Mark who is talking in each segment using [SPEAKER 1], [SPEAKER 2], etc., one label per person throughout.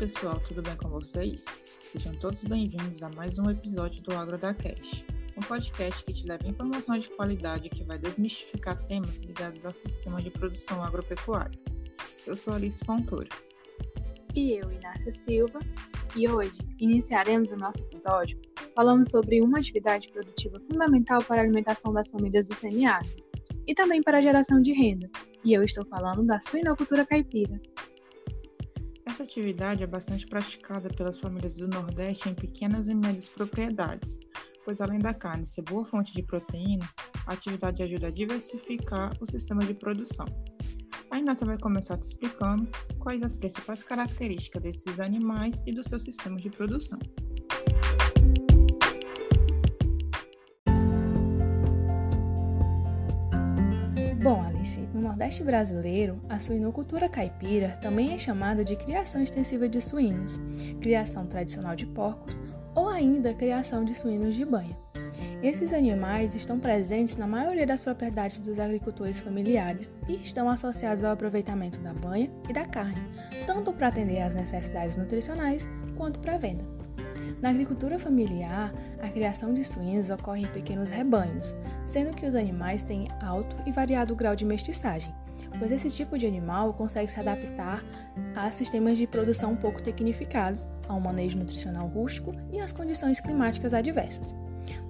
[SPEAKER 1] pessoal, tudo bem com vocês? Sejam todos bem-vindos a mais um episódio do Agro da Cash, um podcast que te leva informação de qualidade que vai desmistificar temas ligados ao sistema de produção agropecuária. Eu sou Alice Fontoura.
[SPEAKER 2] E eu, Inácia Silva, e hoje iniciaremos o nosso episódio falando sobre uma atividade produtiva fundamental para a alimentação das famílias do semiárido e também para a geração de renda. E eu estou falando da suinocultura caipira.
[SPEAKER 1] Essa atividade é bastante praticada pelas famílias do Nordeste em pequenas e médias propriedades, pois além da carne ser boa fonte de proteína, a atividade ajuda a diversificar o sistema de produção. A Inácia vai começar te explicando quais as principais características desses animais e do seu sistema de produção.
[SPEAKER 2] Bom, No Nordeste brasileiro, a suinocultura caipira também é chamada de criação extensiva de suínos, criação tradicional de porcos ou ainda criação de suínos de banha. Esses animais estão presentes na maioria das propriedades dos agricultores familiares e estão associados ao aproveitamento da banha e da carne, tanto para atender às necessidades nutricionais quanto para venda. Na agricultura familiar, a criação de suínos ocorre em pequenos rebanhos, sendo que os animais têm alto e variado grau de mestiçagem, pois esse tipo de animal consegue se adaptar a sistemas de produção pouco tecnificados, a um manejo nutricional rústico e às condições climáticas adversas.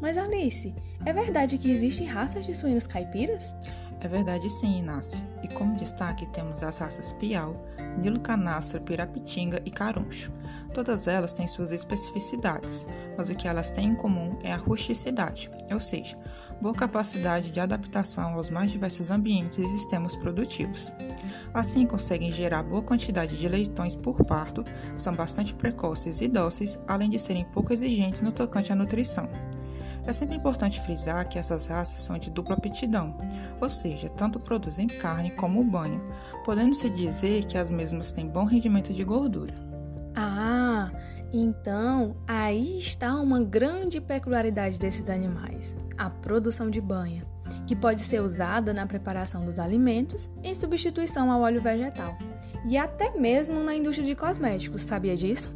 [SPEAKER 2] Mas Alice, é verdade que existem raças de suínos caipiras?
[SPEAKER 1] É verdade sim, Inácio. E como destaque temos as raças Piau, Nilo Canastra, Pirapitinga e Caruncho. Todas elas têm suas especificidades, mas o que elas têm em comum é a rusticidade, ou seja, boa capacidade de adaptação aos mais diversos ambientes e sistemas produtivos. Assim, conseguem gerar boa quantidade de leitões por parto, são bastante precoces e dóceis, além de serem pouco exigentes no tocante à nutrição. É sempre importante frisar que essas raças são de dupla aptidão, ou seja, tanto produzem carne como banho, podendo-se dizer que as mesmas têm bom rendimento de gordura.
[SPEAKER 2] Ah, então aí está uma grande peculiaridade desses animais: a produção de banha, que pode ser usada na preparação dos alimentos em substituição ao óleo vegetal e até mesmo na indústria de cosméticos, sabia disso?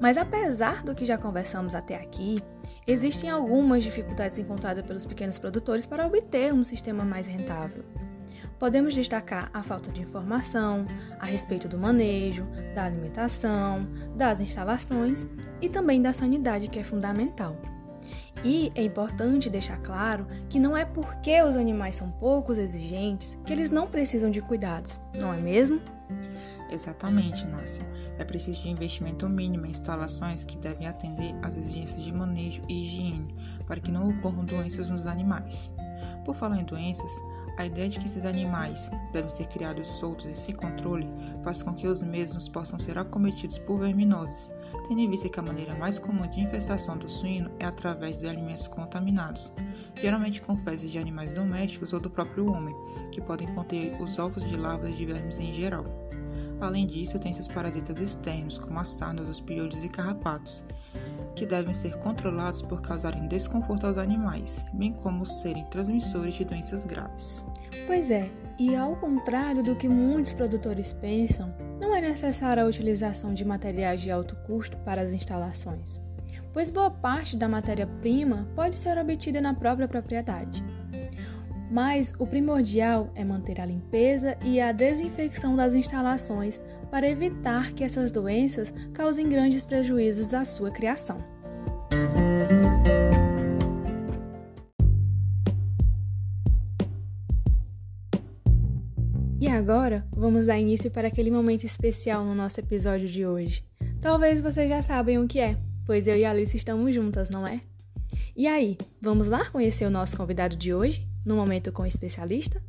[SPEAKER 2] Mas apesar do que já conversamos até aqui, existem algumas dificuldades encontradas pelos pequenos produtores para obter um sistema mais rentável. Podemos destacar a falta de informação a respeito do manejo, da alimentação, das instalações e também da sanidade, que é fundamental. E é importante deixar claro que não é porque os animais são poucos exigentes que eles não precisam de cuidados, não é mesmo?
[SPEAKER 1] Exatamente, Nácia. É preciso de investimento mínimo em instalações que devem atender às exigências de manejo e higiene para que não ocorram doenças nos animais. Por falar em doenças, a ideia de que esses animais devem ser criados soltos e sem controle faz com que os mesmos possam ser acometidos por verminoses, tendo em vista que a maneira mais comum de infestação do suíno é através de alimentos contaminados, geralmente com fezes de animais domésticos ou do próprio homem, que podem conter os ovos de larvas de vermes em geral. Além disso, tem seus parasitas externos, como as sarnas, os piolhos e carrapatos, que devem ser controlados por causarem desconforto aos animais, bem como serem transmissores de doenças graves.
[SPEAKER 2] Pois é, e ao contrário do que muitos produtores pensam, não é necessária a utilização de materiais de alto custo para as instalações, pois boa parte da matéria-prima pode ser obtida na própria propriedade. Mas o primordial é manter a limpeza e a desinfecção das instalações para evitar que essas doenças causem grandes prejuízos à sua criação. Agora, vamos dar início para aquele momento especial no nosso episódio de hoje. Talvez vocês já sabem o que é, pois eu e a Alice estamos juntas, não é? E aí, vamos lá conhecer o nosso convidado de hoje, no Momento com o Especialista?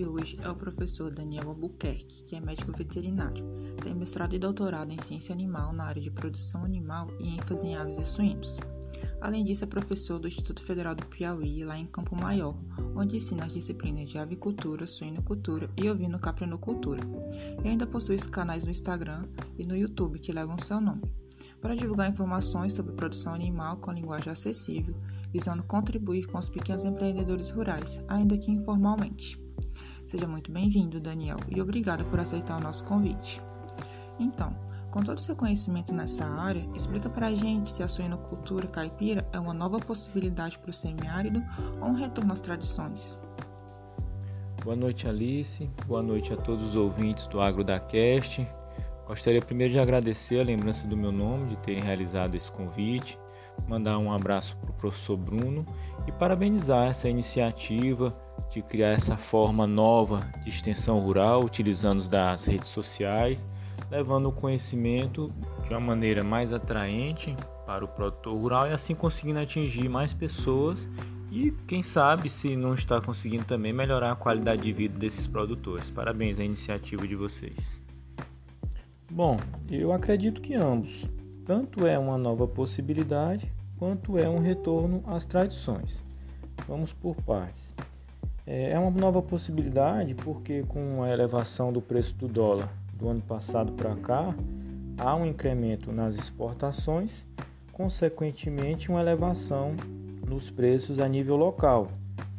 [SPEAKER 1] De hoje é o professor Daniel Albuquerque, que é médico veterinário. Tem mestrado e doutorado em ciência animal na área de produção animal e ênfase em aves e suínos. Além disso, é professor do Instituto Federal do Piauí, lá em Campo Maior, onde ensina as disciplinas de avicultura, suinocultura e ovino-caprinocultura. E ainda possui canais no Instagram e no YouTube que levam seu nome. Para divulgar informações sobre produção animal com linguagem acessível, visando contribuir com os pequenos empreendedores rurais, ainda que informalmente. Seja muito bem-vindo, Daniel, e obrigado por aceitar o nosso convite. Então, com todo o seu conhecimento nessa área, explica para a gente se a suinocultura caipira é uma nova possibilidade para o semiárido ou um retorno às tradições.
[SPEAKER 3] Boa noite, Alice. Boa noite a todos os ouvintes do Agro da Cast. Gostaria primeiro de agradecer a lembrança do meu nome, de terem realizado esse convite, mandar um abraço para o professor Bruno e parabenizar essa iniciativa de criar essa forma nova de extensão rural, utilizando das redes sociais levando o conhecimento de uma maneira mais atraente para o produtor rural e assim conseguindo atingir mais pessoas e quem sabe se não está conseguindo também melhorar a qualidade de vida desses produtores. Parabéns à iniciativa de vocês. Bom, eu acredito que ambos, tanto é uma nova possibilidade quanto é um retorno às tradições. Vamos por partes. É, é uma nova possibilidade porque com a elevação do preço do dólar do ano passado para cá, há um incremento nas exportações, consequentemente, uma elevação nos preços a nível local.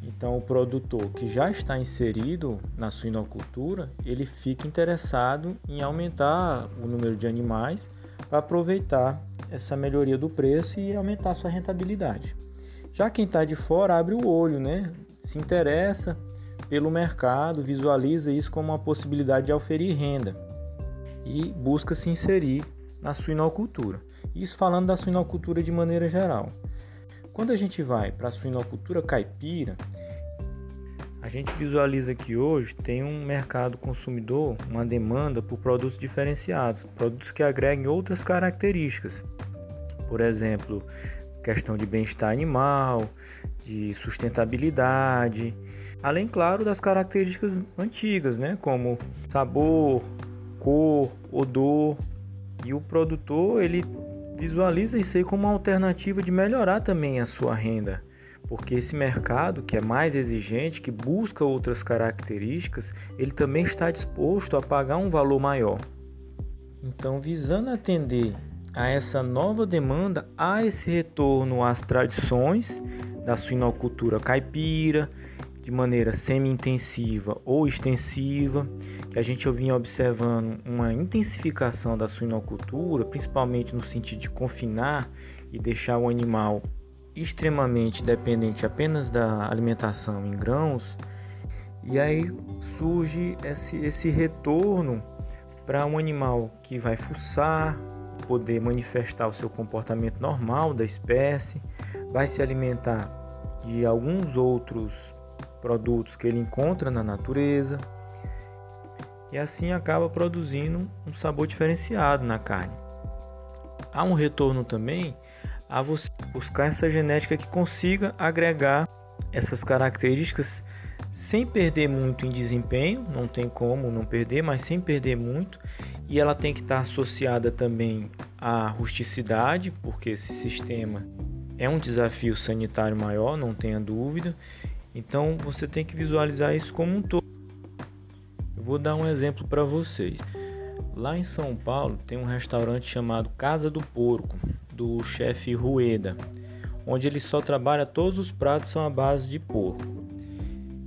[SPEAKER 3] Então, o produtor que já está inserido na suinocultura, ele fica interessado em aumentar o número de animais para aproveitar essa melhoria do preço e aumentar sua rentabilidade. Já quem está de fora abre o olho, né? Se interessa pelo mercado, visualiza isso como uma possibilidade de oferir renda e busca se inserir na suinocultura. Isso falando da suinocultura de maneira geral. Quando a gente vai para a suinocultura caipira, a gente visualiza que hoje tem um mercado consumidor, uma demanda por produtos diferenciados, produtos que agreguem outras características. Por exemplo, questão de bem-estar animal, de sustentabilidade, além, claro, das características antigas, né, como sabor, cor, odor. E o produtor ele visualiza isso aí como uma alternativa de melhorar também a sua renda, porque esse mercado que é mais exigente, que busca outras características, ele também está disposto a pagar um valor maior. Então, visando atender a essa nova demanda, há esse retorno às tradições da suinocultura caipira, de maneira semi-intensiva ou extensiva, que a gente vinha observando uma intensificação da suinocultura, principalmente no sentido de confinar e deixar o animal extremamente dependente apenas da alimentação em grãos, e aí surge esse, esse retorno para um animal que vai fuçar, poder manifestar o seu comportamento normal da espécie, vai se alimentar de alguns outros produtos que ele encontra na natureza e assim acaba produzindo um sabor diferenciado na carne. Há um retorno também a você buscar essa genética que consiga agregar essas características sem perder muito em desempenho, não tem como não perder, mas sem perder muito, e ela tem que estar associada também à rusticidade, porque esse sistema é um desafio sanitário maior, não tenha dúvida, então você tem que visualizar isso como um todo. Eu vou dar um exemplo para vocês. Lá em São Paulo tem um restaurante chamado Casa do Porco, do chefe Rueda, onde ele só trabalha todos os pratos são à base de porco.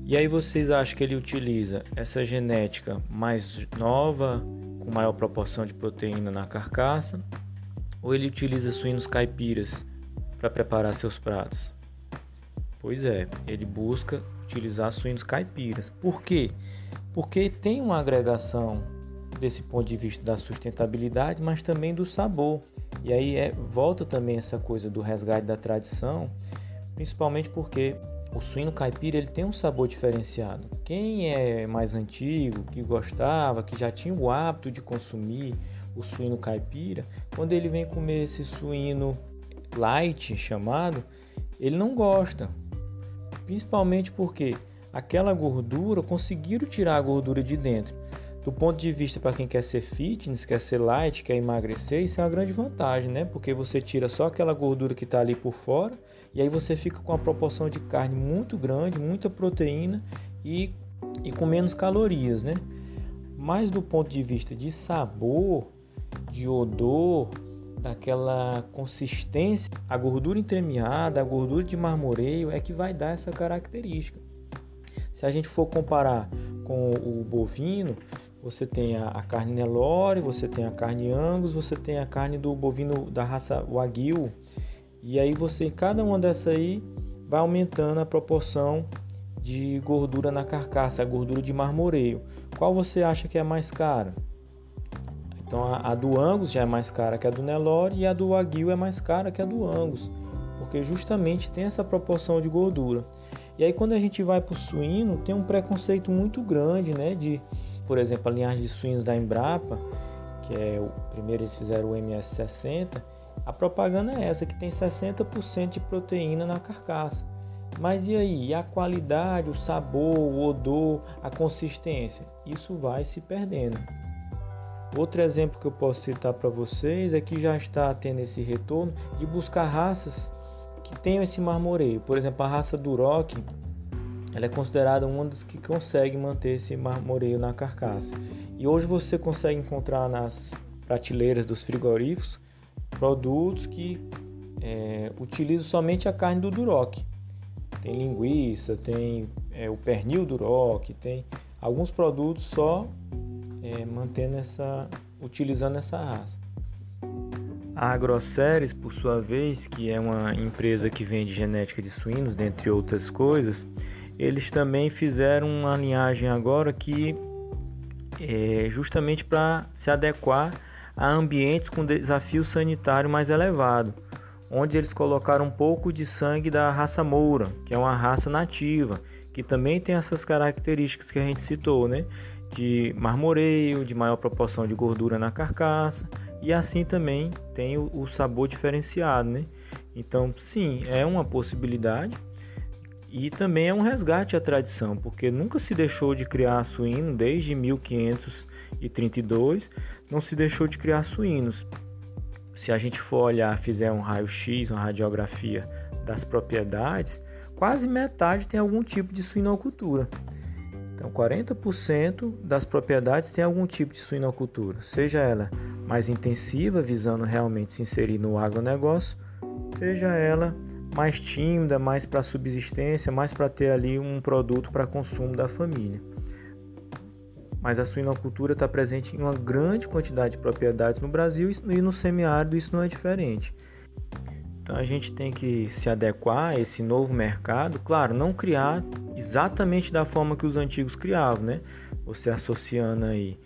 [SPEAKER 3] E aí vocês acham que ele utiliza essa genética mais nova, com maior proporção de proteína na carcaça, ou ele utiliza suínos caipiras para preparar seus pratos? Pois é, ele busca utilizar suínos caipiras. Por quê? Porque tem uma agregação desse ponto de vista da sustentabilidade, mas também do sabor. E aí é, volta também essa coisa do resgate da tradição, principalmente porque o suíno caipira ele tem um sabor diferenciado. Quem é mais antigo, que gostava, que já tinha o hábito de consumir o suíno caipira, quando ele vem comer esse suíno light chamado, ele não gosta, principalmente porque aquela gordura conseguiram tirar a gordura de dentro. Do ponto de vista para quem quer ser fitness, quer ser light, quer emagrecer, isso é uma grande vantagem, né? Porque você tira só aquela gordura que está ali por fora e aí você fica com uma proporção de carne muito grande, muita proteína e, e com menos calorias, né? Mas do ponto de vista de sabor, de odor, daquela consistência, a gordura entremeada, a gordura de marmoreio é que vai dar essa característica. Se a gente for comparar com o bovino, você tem a, carne Nelore, você tem a carne Angus, você tem a carne do bovino da raça Wagyu. E aí você, em cada uma dessa aí, vai aumentando a proporção de gordura na carcaça, a gordura de marmoreio. Qual você acha que é mais cara? Então a, a, do Angus já é mais cara que a do Nelore e a do Wagyu é mais cara que a do Angus, porque justamente tem essa proporção de gordura. E aí quando a gente vai para o suíno, tem um preconceito muito grande, né? De, por exemplo, a linhagem de suínos da Embrapa, que é o primeiro eles fizeram o MS60, a propaganda é essa que tem 60% de proteína na carcaça. Mas e aí? E a qualidade, o sabor, o odor, a consistência? Isso vai se perdendo. Outro exemplo que eu posso citar para vocês é que já está tendo esse retorno de buscar raças que tenham esse marmoreio. Por exemplo, a raça Duroc, ela é considerada uma das que consegue manter esse marmoreio na carcaça. E hoje você consegue encontrar nas prateleiras dos frigoríficos produtos que é, utilizam somente a carne do Duroc. Tem linguiça, tem é, o pernil Duroc, tem alguns produtos só é, mantendo essa, utilizando essa raça. A AgroSeries, por sua vez, que é uma empresa que vende genética de suínos, dentre outras coisas, eles também fizeram uma linhagem agora que é justamente para se adequar a ambientes com desafio sanitário mais elevado, onde eles colocaram um pouco de sangue da raça moura, que é uma raça nativa, que também tem essas características que a gente citou, né? De marmoreio, de maior proporção de gordura na carcaça, e assim também tem o, sabor diferenciado, né? Então, sim, é uma possibilidade e também é um resgate à tradição, porque nunca se deixou de criar suíno desde 1532, não se deixou de criar suínos. Se a gente for olhar, fizer um raio-x, uma radiografia das propriedades, quase metade tem algum tipo de suinocultura. Então, 40% das propriedades tem algum tipo de suinocultura, seja ela mais intensiva, visando realmente se inserir no agronegócio, seja ela mais tímida, mais para subsistência, mais para ter ali um produto para consumo da família. Mas a suinocultura está presente em uma grande quantidade de propriedades no Brasil e no semiárido isso não é diferente. Então a gente tem que se adequar a esse novo mercado, claro, não criar exatamente da forma que os antigos criavam, né? Você associando aí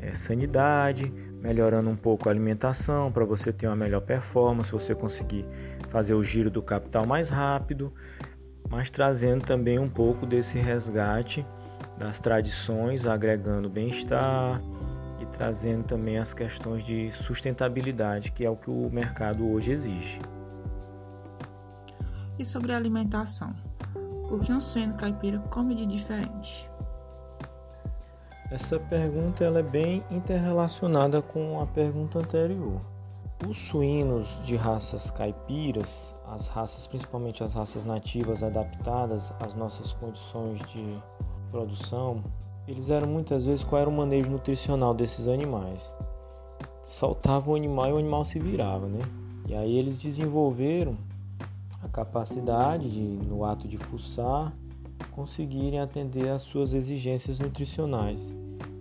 [SPEAKER 3] é, sanidade, melhorando um pouco a alimentação para você ter uma melhor performance, você conseguir fazer o giro do capital mais rápido, mas trazendo também um pouco desse resgate das tradições, agregando bem-estar e trazendo também as questões de sustentabilidade, que é o que o mercado hoje exige.
[SPEAKER 1] E sobre a alimentação? O que um suíno caipira come de diferente?
[SPEAKER 3] Essa pergunta ela é bem interrelacionada com a pergunta anterior. Os suínos de raças caipiras, as raças, principalmente as raças nativas adaptadas às nossas condições de produção, eles eram muitas vezes qual era o manejo nutricional desses animais. Soltava o animal e o animal se virava, né? E aí eles desenvolveram a capacidade de, no ato de fuçar, conseguirem atender às suas exigências nutricionais.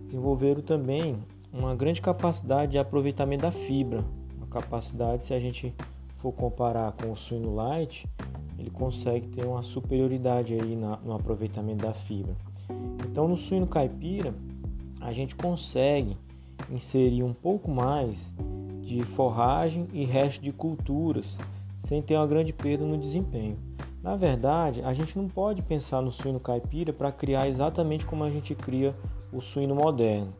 [SPEAKER 3] Desenvolveram também uma grande capacidade de aproveitamento da fibra, capacidade, se a gente for comparar com o suíno light, ele consegue ter uma superioridade aí na, no aproveitamento da fibra. Então, no suíno caipira, a gente consegue inserir um pouco mais de forragem e resto de culturas sem ter uma grande perda no desempenho. Na verdade, a gente não pode pensar no suíno caipira para criar exatamente como a gente cria o suíno moderno,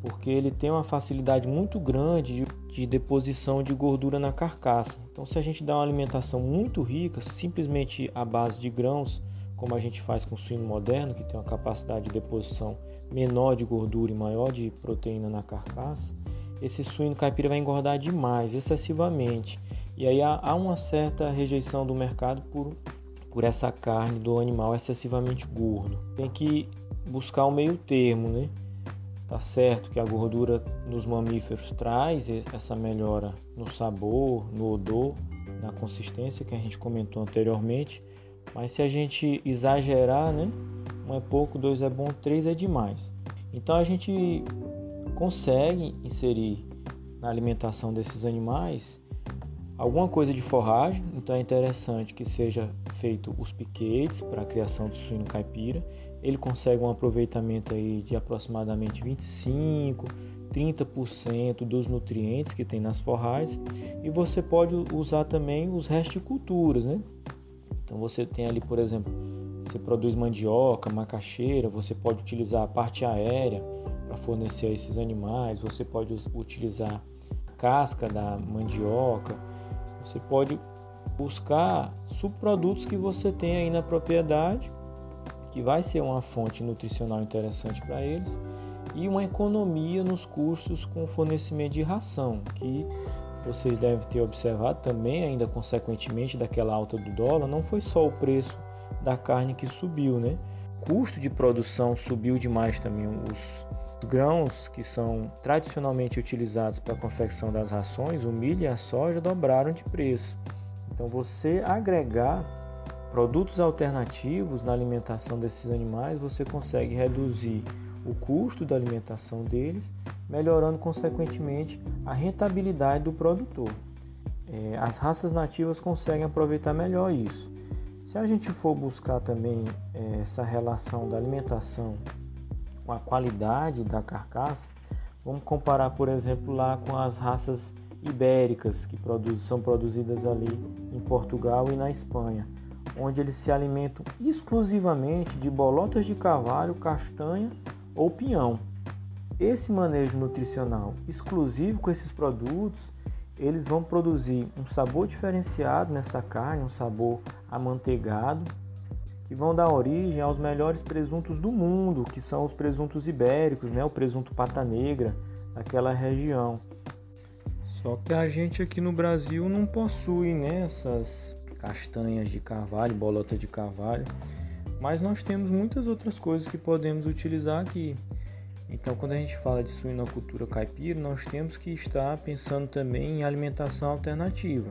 [SPEAKER 3] porque ele tem uma facilidade muito grande de, de deposição de gordura na carcaça. Então, se a gente dá uma alimentação muito rica, simplesmente à base de grãos, como a gente faz com o suíno moderno, que tem uma capacidade de deposição menor de gordura e maior de proteína na carcaça, esse suíno caipira vai engordar demais, excessivamente. E aí há, uma certa rejeição do mercado por por essa carne do animal excessivamente gordo. Tem que buscar o meio termo, né? Tá certo que a gordura nos mamíferos traz essa melhora no sabor, no odor, na consistência que a gente comentou anteriormente, mas se a gente exagerar, né? Um é pouco, dois é bom, três é demais. Então a gente consegue inserir na alimentação desses animais alguma coisa de forragem, então é interessante que seja feito os piquetes para a criação do suíno caipira. Ele consegue um aproveitamento aí de aproximadamente 25, 30% dos nutrientes que tem nas forragens e você pode usar também os restos de culturas, né? Então você tem ali, por exemplo, você produz mandioca, macaxeira, você pode utilizar a parte aérea para fornecer a esses animais, você pode utilizar a casca da mandioca, você pode buscar subprodutos que você tem aí na propriedade, que vai ser uma fonte nutricional interessante para eles, e uma economia nos custos com fornecimento de ração, que vocês devem ter observado também, ainda consequentemente daquela alta do dólar, não foi só o preço da carne que subiu, né? O custo de produção subiu demais também. Os grãos que são tradicionalmente utilizados para a confecção das rações, o milho e a soja, dobraram de preço. Então, você agregar produtos alternativos na alimentação desses animais, você consegue reduzir o custo da alimentação deles, melhorando consequentemente a rentabilidade do produtor. É, as raças nativas conseguem aproveitar melhor isso. Se a gente for buscar também é, essa relação da alimentação com a qualidade da carcaça, vamos comparar, por exemplo, lá com as raças ibéricas que produz, são produzidas ali em Portugal e na Espanha, onde eles se alimentam exclusivamente de bolotas de cavalo, castanha ou pinhão. Esse manejo nutricional exclusivo com esses produtos, eles vão produzir um sabor diferenciado nessa carne, um sabor amanteigado, que vão dar origem aos melhores presuntos do mundo, que são os presuntos ibéricos, né? o presunto pata negra daquela região. Só que a gente aqui no Brasil não possui né, essas castanhas de carvalho, bolota de carvalho. Mas nós temos muitas outras coisas que podemos utilizar aqui. Então, quando a gente fala de suinocultura caipira, nós temos que estar pensando também em alimentação alternativa.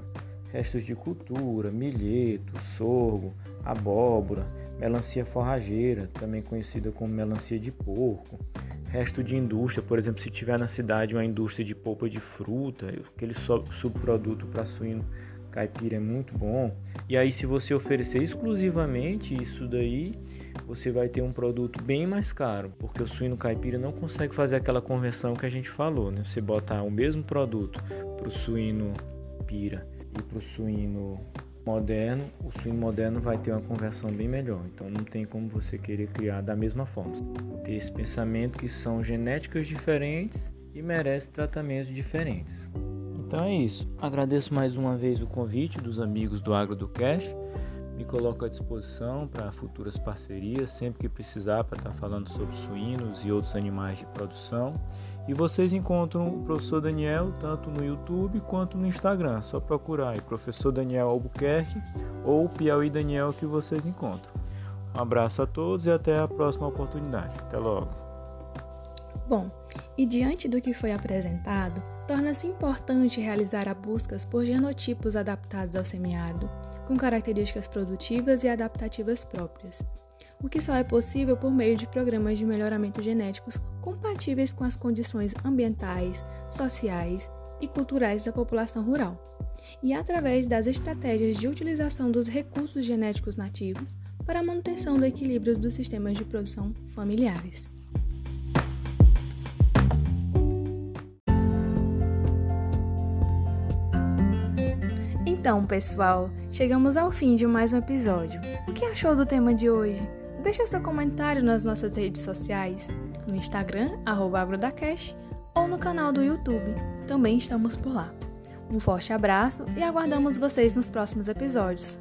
[SPEAKER 3] Restos de cultura, milheto, sorgo, abóbora, melancia forrageira, também conhecida como melancia de porco. Resto de indústria, por exemplo, se tiver na cidade uma indústria de polpa de fruta, aquele subproduto para suíno caipira é muito bom. E aí, se você oferecer exclusivamente isso daí, você vai ter um produto bem mais caro, porque o suíno caipira não consegue fazer aquela conversão que a gente falou, né? Você botar o mesmo produto para o suíno pira e para o suíno moderno, o suíno moderno vai ter uma conversão bem melhor. Então não tem como você querer criar da mesma forma. Ter esse pensamento que são genéticas diferentes e merecem tratamentos diferentes. Então é isso. Agradeço mais uma vez o convite dos amigos do Agro do Cash. Me coloco à disposição para futuras parcerias, sempre que precisar, para estar falando sobre suínos e outros animais de produção. E vocês encontram o professor Daniel tanto no YouTube quanto no Instagram. Só procurar aí, professor Daniel Albuquerque ou Piauí Daniel que vocês encontram. Um abraço a todos e até a próxima oportunidade. Até logo.
[SPEAKER 2] Bom, e diante do que foi apresentado, torna-se importante realizar a buscas por genotipos adaptados ao semiárido, com características produtivas e adaptativas próprias, o que só é possível por meio de programas de melhoramento genéticos compatíveis com as condições ambientais, sociais e culturais da população rural, e através das estratégias de utilização dos recursos genéticos nativos para a manutenção do equilíbrio dos sistemas de produção familiares. Então, pessoal, chegamos ao fim de mais um episódio. O que achou do tema de hoje? Deixe seu comentário nas nossas redes sociais, no Instagram, agrodacash, ou no canal do YouTube. Também estamos por lá. Um forte abraço e aguardamos vocês nos próximos episódios.